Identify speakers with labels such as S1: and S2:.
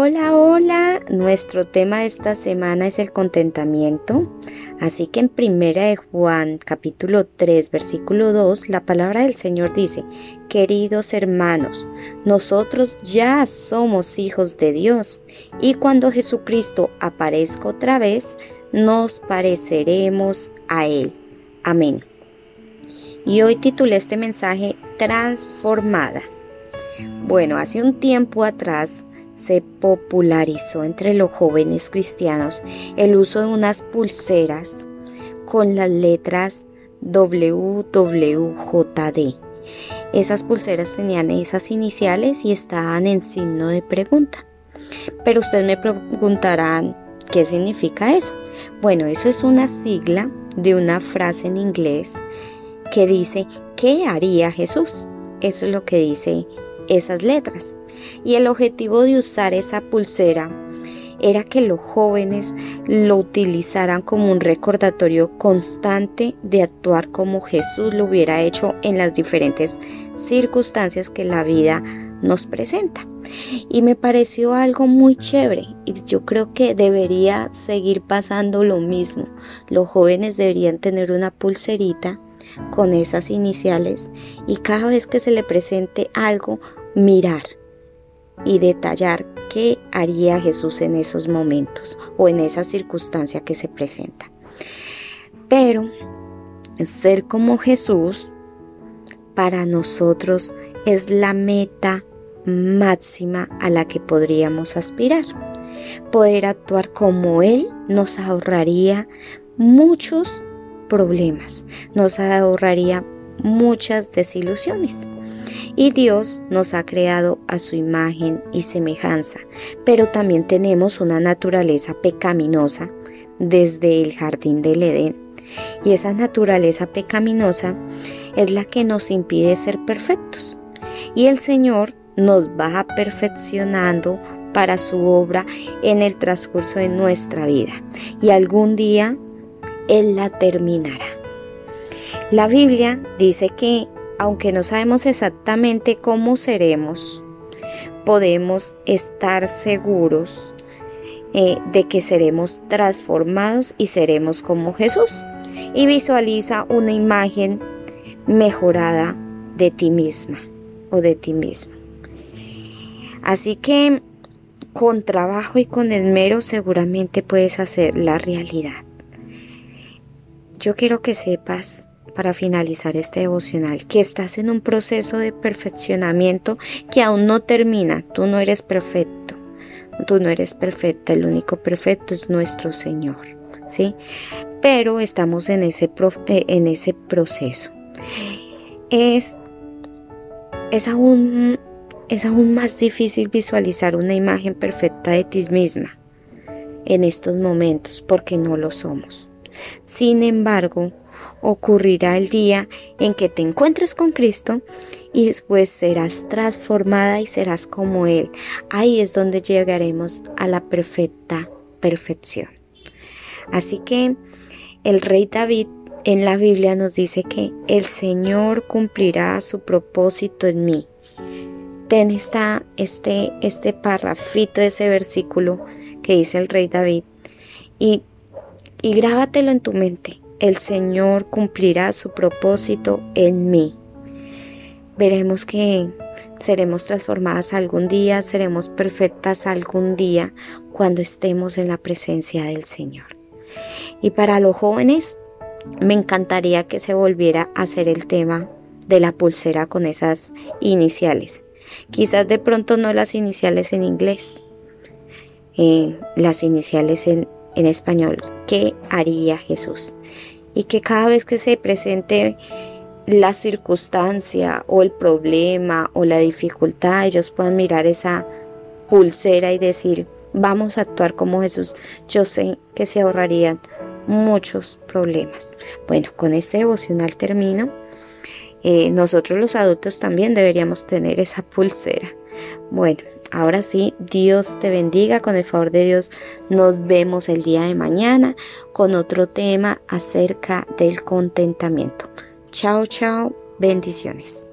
S1: Hola, hola. Nuestro tema de esta semana es el contentamiento. Así que en Primera de Juan, capítulo 3, versículo 2, la palabra del Señor dice: Queridos hermanos, nosotros ya somos hijos de Dios, y cuando Jesucristo aparezca otra vez, nos pareceremos a Él. Amén. Y hoy titulé este mensaje Transformada. Bueno, hace un tiempo atrás se popularizó entre los jóvenes cristianos el uso de unas pulseras con las letras WWJD. Esas pulseras tenían esas iniciales y estaban en signo de pregunta. Pero ustedes me preguntarán, ¿qué significa eso? Bueno, eso es una sigla de una frase en inglés que dice, ¿qué haría Jesús? Eso es lo que dice esas letras. Y el objetivo de usar esa pulsera era que los jóvenes lo utilizaran como un recordatorio constante de actuar como Jesús lo hubiera hecho en las diferentes circunstancias que la vida nos presenta. Y me pareció algo muy chévere y yo creo que debería seguir pasando lo mismo. Los jóvenes deberían tener una pulserita con esas iniciales y cada vez que se le presente algo, mirar y detallar qué haría Jesús en esos momentos o en esa circunstancia que se presenta. Pero ser como Jesús para nosotros es la meta máxima a la que podríamos aspirar. Poder actuar como Él nos ahorraría muchos problemas, nos ahorraría muchas desilusiones. Y Dios nos ha creado a su imagen y semejanza, pero también tenemos una naturaleza pecaminosa desde el jardín del Edén. Y esa naturaleza pecaminosa es la que nos impide ser perfectos. Y el Señor nos va perfeccionando para su obra en el transcurso de nuestra vida. Y algún día Él la terminará. La Biblia dice que aunque no sabemos exactamente cómo seremos, podemos estar seguros eh, de que seremos transformados y seremos como Jesús. Y visualiza una imagen mejorada de ti misma o de ti mismo. Así que con trabajo y con esmero seguramente puedes hacer la realidad. Yo quiero que sepas para finalizar este devocional, que estás en un proceso de perfeccionamiento que aún no termina. Tú no eres perfecto. Tú no eres perfecta. El único perfecto es nuestro Señor. ¿Sí? Pero estamos en ese, eh, en ese proceso. Es, es, aún, es aún más difícil visualizar una imagen perfecta de ti misma en estos momentos porque no lo somos. Sin embargo, ocurrirá el día en que te encuentres con Cristo y después serás transformada y serás como Él. Ahí es donde llegaremos a la perfecta perfección. Así que el rey David en la Biblia nos dice que el Señor cumplirá su propósito en mí. Ten esta, este, este parrafito, ese versículo que dice el rey David y, y grábatelo en tu mente el Señor cumplirá su propósito en mí. Veremos que seremos transformadas algún día, seremos perfectas algún día cuando estemos en la presencia del Señor. Y para los jóvenes, me encantaría que se volviera a hacer el tema de la pulsera con esas iniciales. Quizás de pronto no las iniciales en inglés, eh, las iniciales en, en español. ¿Qué haría Jesús? y que cada vez que se presente la circunstancia o el problema o la dificultad, ellos puedan mirar esa pulsera y decir, vamos a actuar como Jesús. Yo sé que se ahorrarían muchos problemas. Bueno, con este devocional termino. Eh, nosotros los adultos también deberíamos tener esa pulsera. Bueno, Ahora sí, Dios te bendiga. Con el favor de Dios nos vemos el día de mañana con otro tema acerca del contentamiento. Chao, chao. Bendiciones.